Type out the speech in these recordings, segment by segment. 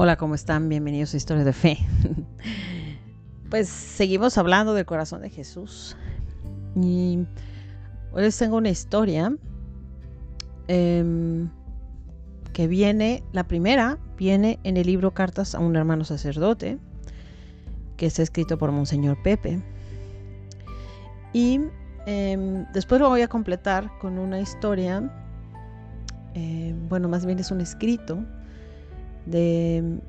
Hola, ¿cómo están? Bienvenidos a Historia de Fe. pues seguimos hablando del corazón de Jesús. Y hoy les tengo una historia em, que viene, la primera viene en el libro Cartas a un hermano sacerdote, que está escrito por Monseñor Pepe. Y em, después lo voy a completar con una historia, eh, bueno, más bien es un escrito de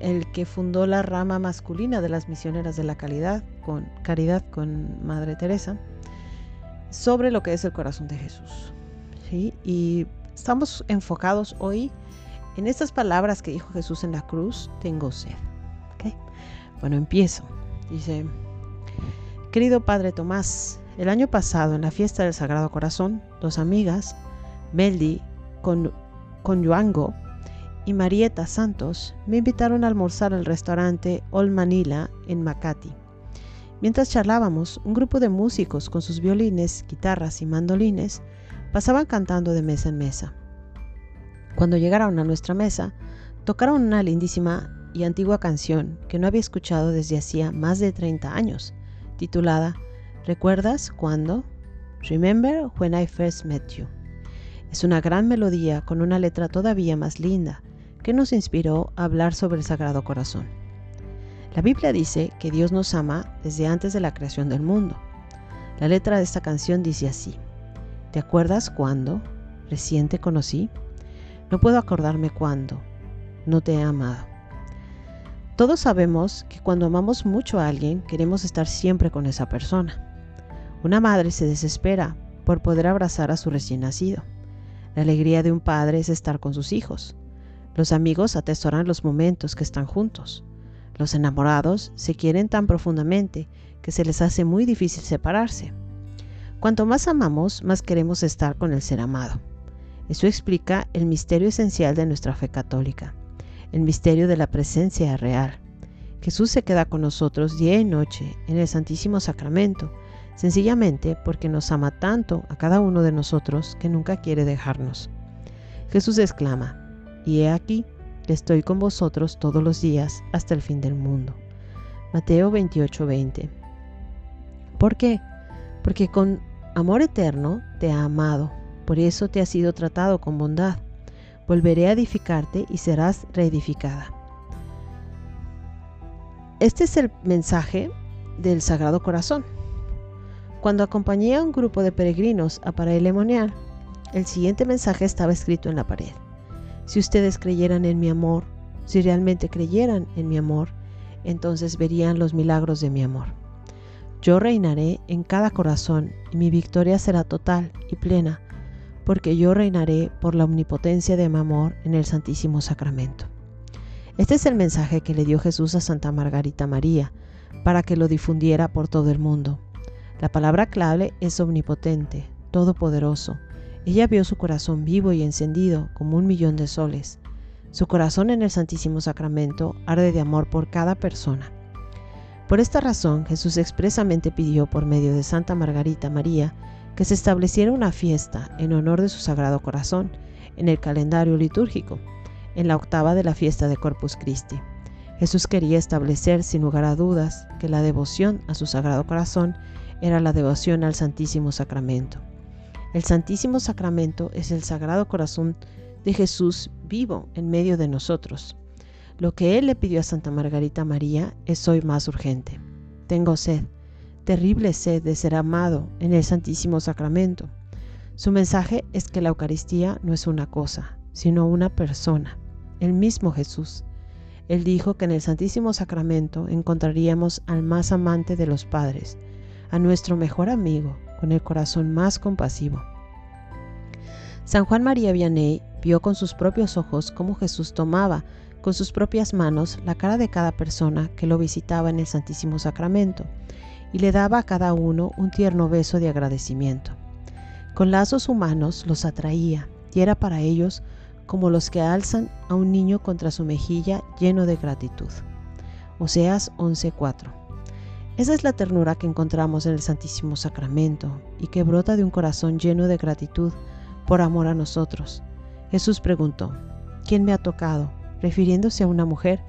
el que fundó la rama masculina de las misioneras de la calidad con caridad con Madre Teresa sobre lo que es el corazón de Jesús. Y estamos enfocados hoy en estas palabras que dijo Jesús en la cruz, tengo sed. Bueno, empiezo. Dice, querido Padre Tomás, el año pasado en la fiesta del Sagrado Corazón, dos amigas, Meldi con, con Yuango, y Marieta Santos me invitaron a almorzar al restaurante Old Manila en Makati. Mientras charlábamos, un grupo de músicos con sus violines, guitarras y mandolines pasaban cantando de mesa en mesa. Cuando llegaron a nuestra mesa, tocaron una lindísima y antigua canción que no había escuchado desde hacía más de 30 años, titulada ¿Recuerdas cuándo? Remember when I first met you. Es una gran melodía con una letra todavía más linda que nos inspiró a hablar sobre el Sagrado Corazón. La Biblia dice que Dios nos ama desde antes de la creación del mundo. La letra de esta canción dice así, ¿te acuerdas cuándo recién te conocí? No puedo acordarme cuándo, no te he amado. Todos sabemos que cuando amamos mucho a alguien queremos estar siempre con esa persona. Una madre se desespera por poder abrazar a su recién nacido. La alegría de un padre es estar con sus hijos. Los amigos atesoran los momentos que están juntos. Los enamorados se quieren tan profundamente que se les hace muy difícil separarse. Cuanto más amamos, más queremos estar con el ser amado. Eso explica el misterio esencial de nuestra fe católica, el misterio de la presencia real. Jesús se queda con nosotros día y noche en el Santísimo Sacramento, sencillamente porque nos ama tanto a cada uno de nosotros que nunca quiere dejarnos. Jesús exclama, y he aquí que estoy con vosotros todos los días hasta el fin del mundo. Mateo 28:20. ¿Por qué? Porque con amor eterno te ha amado, por eso te ha sido tratado con bondad. Volveré a edificarte y serás reedificada. Este es el mensaje del Sagrado Corazón. Cuando acompañé a un grupo de peregrinos a Paraílemonial, el siguiente mensaje estaba escrito en la pared. Si ustedes creyeran en mi amor, si realmente creyeran en mi amor, entonces verían los milagros de mi amor. Yo reinaré en cada corazón y mi victoria será total y plena, porque yo reinaré por la omnipotencia de mi amor en el Santísimo Sacramento. Este es el mensaje que le dio Jesús a Santa Margarita María, para que lo difundiera por todo el mundo. La palabra clave es omnipotente, todopoderoso, ella vio su corazón vivo y encendido como un millón de soles. Su corazón en el Santísimo Sacramento arde de amor por cada persona. Por esta razón, Jesús expresamente pidió por medio de Santa Margarita María que se estableciera una fiesta en honor de su Sagrado Corazón en el calendario litúrgico, en la octava de la fiesta de Corpus Christi. Jesús quería establecer sin lugar a dudas que la devoción a su Sagrado Corazón era la devoción al Santísimo Sacramento. El Santísimo Sacramento es el Sagrado Corazón de Jesús vivo en medio de nosotros. Lo que Él le pidió a Santa Margarita María es hoy más urgente. Tengo sed, terrible sed de ser amado en el Santísimo Sacramento. Su mensaje es que la Eucaristía no es una cosa, sino una persona, el mismo Jesús. Él dijo que en el Santísimo Sacramento encontraríamos al más amante de los padres, a nuestro mejor amigo, con el corazón más compasivo. San Juan María Vianney vio con sus propios ojos cómo Jesús tomaba con sus propias manos la cara de cada persona que lo visitaba en el Santísimo Sacramento y le daba a cada uno un tierno beso de agradecimiento. Con lazos humanos los atraía y era para ellos como los que alzan a un niño contra su mejilla lleno de gratitud. Oseas 11:4 esa es la ternura que encontramos en el Santísimo Sacramento y que brota de un corazón lleno de gratitud por amor a nosotros. Jesús preguntó, ¿quién me ha tocado? refiriéndose a una mujer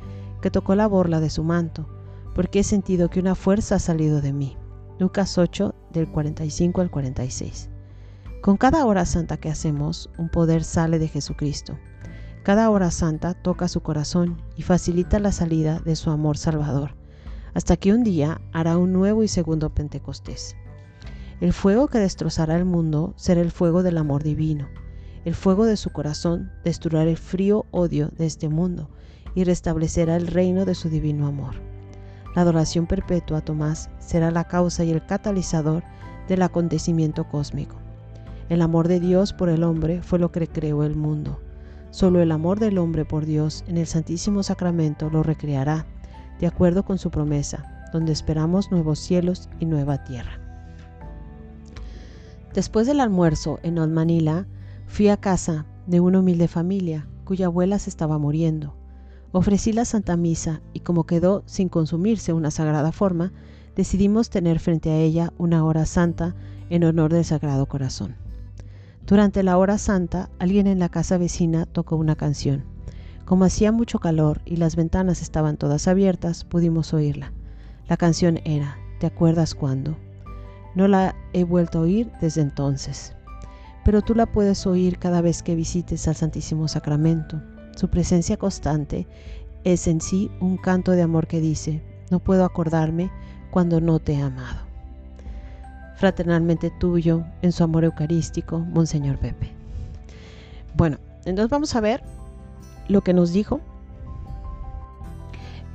que tocó la borla de su manto, porque he sentido que una fuerza ha salido de mí. Lucas 8 del 45 al 46. Con cada hora santa que hacemos, un poder sale de Jesucristo. Cada hora santa toca su corazón y facilita la salida de su amor salvador, hasta que un día hará un nuevo y segundo Pentecostés. El fuego que destrozará el mundo será el fuego del amor divino. El fuego de su corazón destruirá el frío odio de este mundo y restablecerá el reino de su divino amor. La adoración perpetua a Tomás será la causa y el catalizador del acontecimiento cósmico. El amor de Dios por el hombre fue lo que creó el mundo. Solo el amor del hombre por Dios en el Santísimo Sacramento lo recreará, de acuerdo con su promesa, donde esperamos nuevos cielos y nueva tierra. Después del almuerzo en Old Manila, fui a casa de una humilde familia cuya abuela se estaba muriendo. Ofrecí la Santa Misa y como quedó sin consumirse una sagrada forma, decidimos tener frente a ella una hora santa en honor del Sagrado Corazón. Durante la hora santa, alguien en la casa vecina tocó una canción. Como hacía mucho calor y las ventanas estaban todas abiertas, pudimos oírla. La canción era ¿Te acuerdas cuándo? No la he vuelto a oír desde entonces, pero tú la puedes oír cada vez que visites al Santísimo Sacramento. Su presencia constante es en sí un canto de amor que dice, no puedo acordarme cuando no te he amado. Fraternalmente tuyo, en su amor eucarístico, Monseñor Pepe. Bueno, entonces vamos a ver lo que nos dijo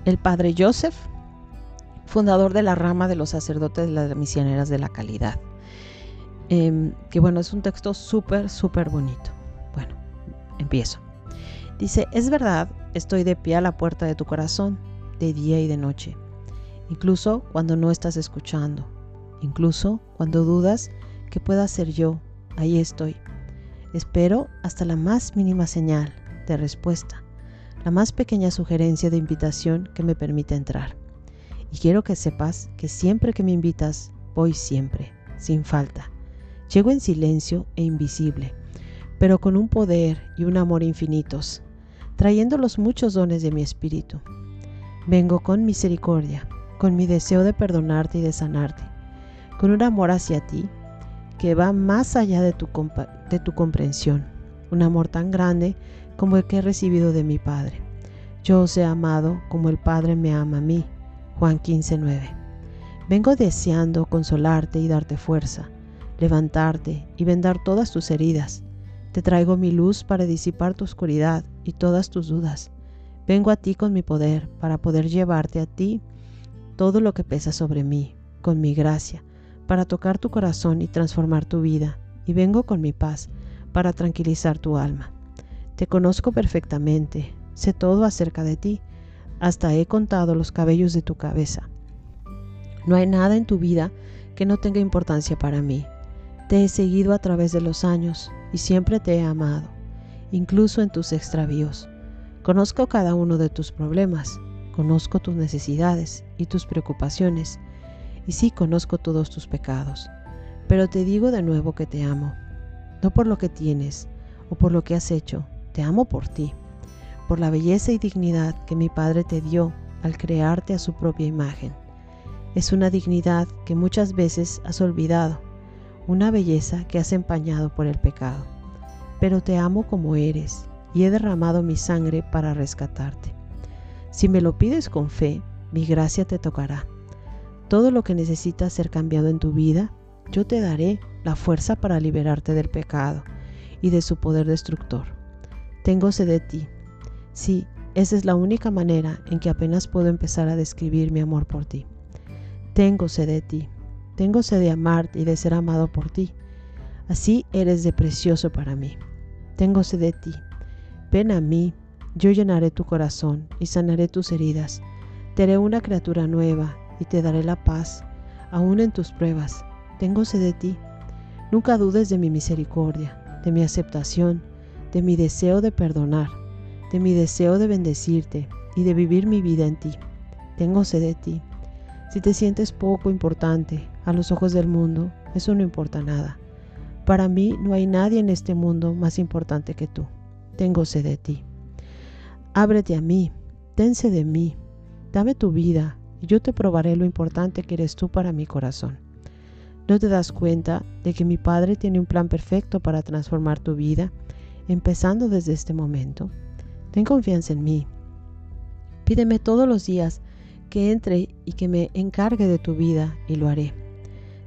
el Padre Joseph fundador de la rama de los sacerdotes de las misioneras de la calidad. Em, que bueno, es un texto súper, súper bonito. Bueno, empiezo. Dice, es verdad, estoy de pie a la puerta de tu corazón, de día y de noche, incluso cuando no estás escuchando, incluso cuando dudas que pueda ser yo, ahí estoy. Espero hasta la más mínima señal de respuesta, la más pequeña sugerencia de invitación que me permita entrar. Y quiero que sepas que siempre que me invitas, voy siempre, sin falta. Llego en silencio e invisible, pero con un poder y un amor infinitos, trayendo los muchos dones de mi espíritu. Vengo con misericordia, con mi deseo de perdonarte y de sanarte, con un amor hacia ti que va más allá de tu, de tu comprensión, un amor tan grande como el que he recibido de mi Padre. Yo os he amado como el Padre me ama a mí Juan 15:9. Vengo deseando consolarte y darte fuerza, levantarte y vendar todas tus heridas. Te traigo mi luz para disipar tu oscuridad y todas tus dudas. Vengo a ti con mi poder para poder llevarte a ti todo lo que pesa sobre mí, con mi gracia, para tocar tu corazón y transformar tu vida. Y vengo con mi paz para tranquilizar tu alma. Te conozco perfectamente, sé todo acerca de ti hasta he contado los cabellos de tu cabeza. No hay nada en tu vida que no tenga importancia para mí. Te he seguido a través de los años y siempre te he amado, incluso en tus extravíos. Conozco cada uno de tus problemas, conozco tus necesidades y tus preocupaciones, y sí conozco todos tus pecados. Pero te digo de nuevo que te amo, no por lo que tienes o por lo que has hecho, te amo por ti por la belleza y dignidad que mi Padre te dio al crearte a su propia imagen. Es una dignidad que muchas veces has olvidado, una belleza que has empañado por el pecado. Pero te amo como eres y he derramado mi sangre para rescatarte. Si me lo pides con fe, mi gracia te tocará. Todo lo que necesitas ser cambiado en tu vida, yo te daré la fuerza para liberarte del pecado y de su poder destructor. Tengo sed de ti, Sí, esa es la única manera en que apenas puedo empezar a describir mi amor por ti. Tengo sed de ti, tengo sed de amarte y de ser amado por ti. Así eres de precioso para mí. Tengo sed de ti. Ven a mí, yo llenaré tu corazón y sanaré tus heridas. Te haré una criatura nueva y te daré la paz, aún en tus pruebas. Tengo sed de ti. Nunca dudes de mi misericordia, de mi aceptación, de mi deseo de perdonar de mi deseo de bendecirte y de vivir mi vida en ti. Tengo sed de ti. Si te sientes poco importante a los ojos del mundo, eso no importa nada. Para mí no hay nadie en este mundo más importante que tú. Tengo sed de ti. Ábrete a mí, tense de mí, dame tu vida y yo te probaré lo importante que eres tú para mi corazón. ¿No te das cuenta de que mi Padre tiene un plan perfecto para transformar tu vida, empezando desde este momento? Ten confianza en mí. Pídeme todos los días que entre y que me encargue de tu vida y lo haré.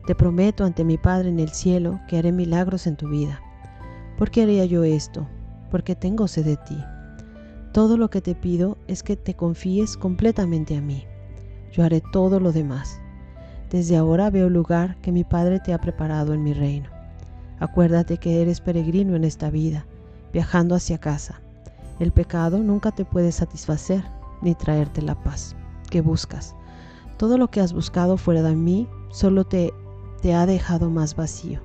Te prometo ante mi Padre en el cielo que haré milagros en tu vida. ¿Por qué haría yo esto? Porque tengo sed de ti. Todo lo que te pido es que te confíes completamente a mí. Yo haré todo lo demás. Desde ahora veo el lugar que mi Padre te ha preparado en mi reino. Acuérdate que eres peregrino en esta vida, viajando hacia casa. El pecado nunca te puede satisfacer ni traerte la paz que buscas. Todo lo que has buscado fuera de mí solo te, ha dejado más vacío.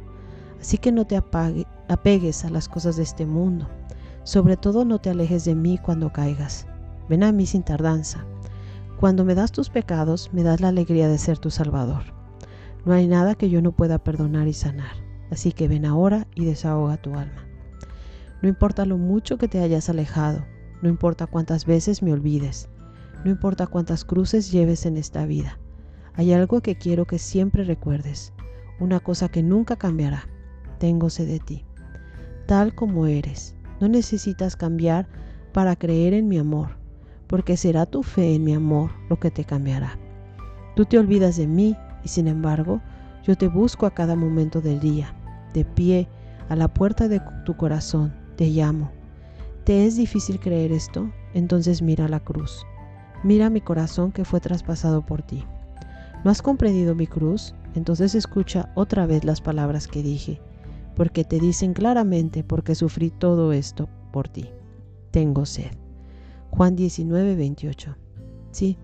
Así que no te apegues a las cosas de este mundo. Sobre todo no te alejes de mí cuando caigas. Ven a mí sin tardanza. Cuando me das tus pecados, me das la alegría de ser tu Salvador. No hay nada que yo no pueda perdonar y sanar, así que ven ahora y desahoga tu alma. No importa lo mucho que te hayas alejado, no importa cuántas veces me olvides, no importa cuántas cruces lleves en esta vida. Hay algo que quiero que siempre recuerdes, una cosa que nunca cambiará. Tengo de ti. Tal como eres, no necesitas cambiar para creer en mi amor porque será tu fe en mi amor lo que te cambiará. Tú te olvidas de mí y sin embargo yo te busco a cada momento del día, de pie, a la puerta de tu corazón, te llamo. ¿Te es difícil creer esto? Entonces mira la cruz. Mira mi corazón que fue traspasado por ti. ¿No has comprendido mi cruz? Entonces escucha otra vez las palabras que dije, porque te dicen claramente porque sufrí todo esto por ti. Tengo sed. Juan 19, 28. Sí,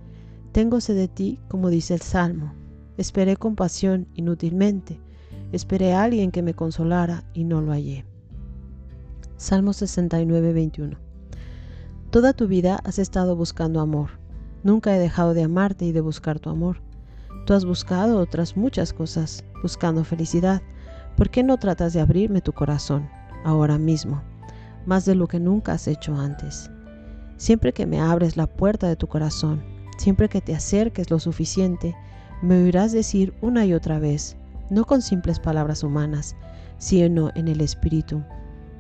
tengo sed de ti, como dice el Salmo. Esperé compasión inútilmente. Esperé a alguien que me consolara y no lo hallé. Salmo 69, 21. Toda tu vida has estado buscando amor. Nunca he dejado de amarte y de buscar tu amor. Tú has buscado otras muchas cosas, buscando felicidad. ¿Por qué no tratas de abrirme tu corazón, ahora mismo, más de lo que nunca has hecho antes? Siempre que me abres la puerta de tu corazón, siempre que te acerques lo suficiente, me oirás decir una y otra vez, no con simples palabras humanas, sino en el Espíritu.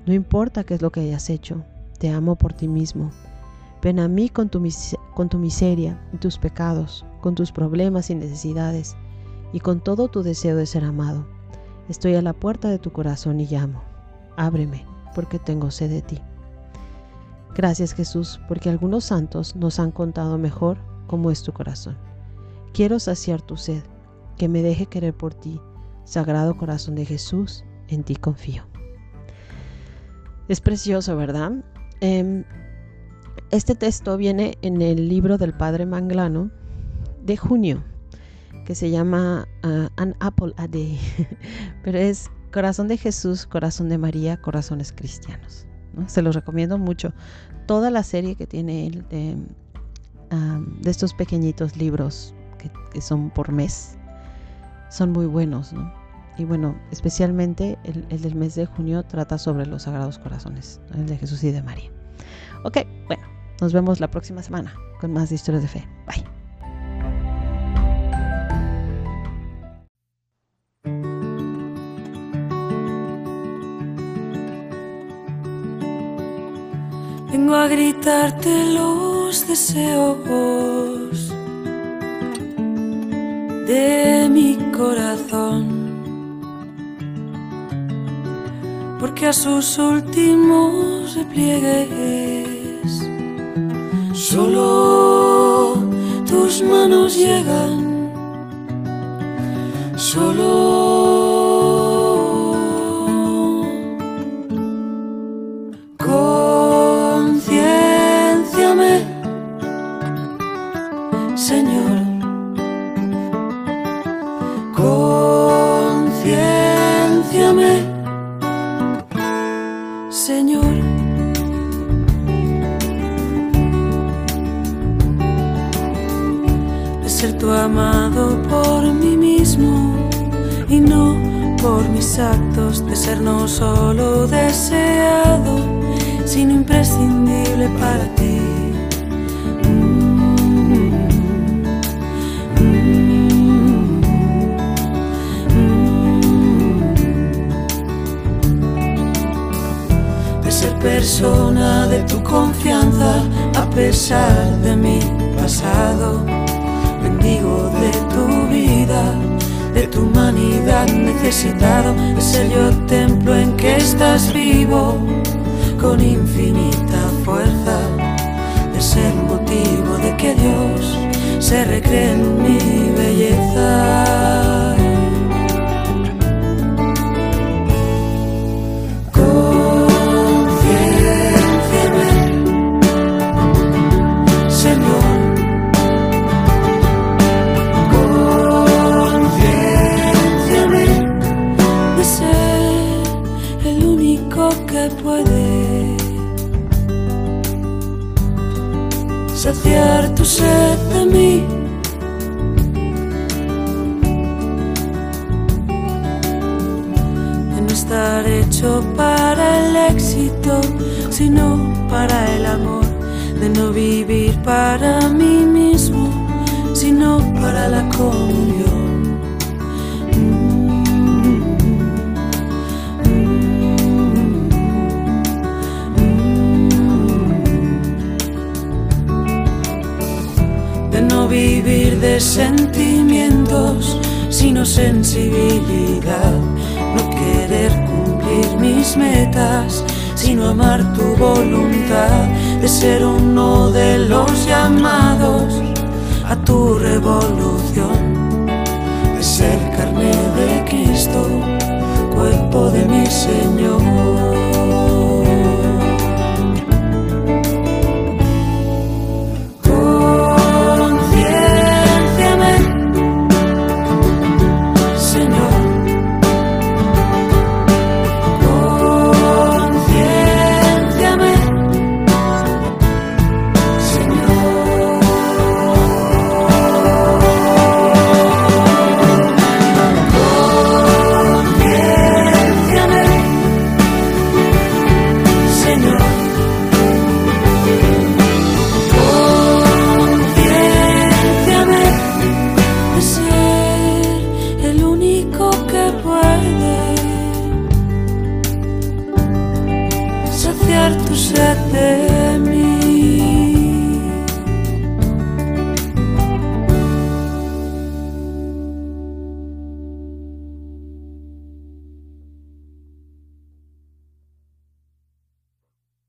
No importa qué es lo que hayas hecho, te amo por ti mismo. Ven a mí con tu, miseria y tus pecados, con tus problemas y necesidades, y con todo tu deseo de ser amado. Estoy a la puerta de tu corazón y llamo. Ábreme, porque tengo sed de ti. Gracias Jesús, porque algunos santos nos han contado mejor cómo es tu corazón. Quiero saciar tu sed, que me deje querer por ti. Sagrado corazón de Jesús, en ti confío. Es precioso, ¿verdad? Em, este texto viene en el libro del Padre Manglano de junio, que se llama uh, An Apple a Day, pero es Corazón de Jesús, Corazón de María, Corazones Cristianos. Se los recomiendo mucho. Toda la serie que tiene él de, estos pequeñitos libros que, son por mes son muy buenos, Y bueno, especialmente el, el, del mes de junio trata sobre los Sagrados Corazones, el de Jesús y de María. Ok, bueno, nos vemos la próxima semana con más historias de fe. Bye. Vengo a gritarte los deseos de mi corazón, porque a sus últimos repliegues solo tus manos llegan, solo amado exactos de ser no solo deseado, sino imprescindible para ti. De ser persona de tu confianza a pesar de mi pasado bendigo de tu vida de tu humanidad necesitado, de ser yo templo en que estás vivo con infinita fuerza, de ser motivo de que Dios se recree en mi belleza. Sino para el amor. De no vivir para mí mismo, sino para la comunión. vivir de sentimientos, sino sensibilidad. No querer cumplir mis metas, sino amar tu voluntad. De ser uno de los llamados a tu revolución. De ser carne de Cristo, cuerpo de mi Señor.